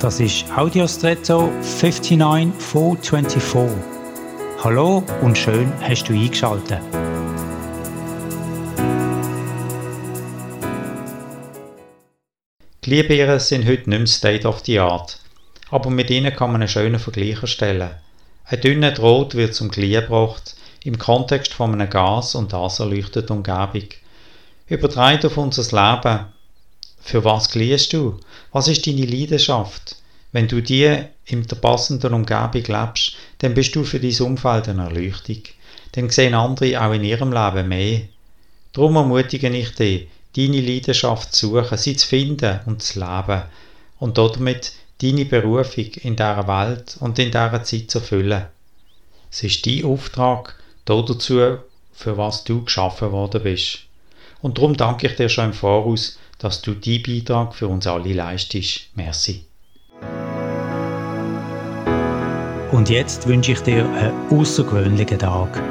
Das ist Audiostretto 59424. Hallo und schön hast du eingeschaltet. Glühbirnen sind heute nicht mehr State of the Art, aber mit ihnen kann man einen schönen Vergleich erstellen. Ein dünner Draht wird zum Glühen gebracht, im Kontext von einem Gas und das erleuchtet die Umgebung. Übertragen auf unser Leben. Für was glühst du? Was ist deine Leidenschaft? Wenn du die in der passenden Umgebung lebst, dann bist du für dein Umfeld eine Erleuchtung. Dann sehen andere auch in ihrem Leben mehr. Darum ermutige ich dich, deine Leidenschaft zu suchen, sie zu finden und zu leben und damit deine Berufung in dieser Welt und in dieser Zeit zu erfüllen. Es ist dein Auftrag, dazu, für was du geschaffen worden bist. Und darum danke ich dir schon im Voraus, dass du deinen Beitrag für uns alle leistest. Merci. Und jetzt wünsche ich dir einen außergewöhnlichen Tag.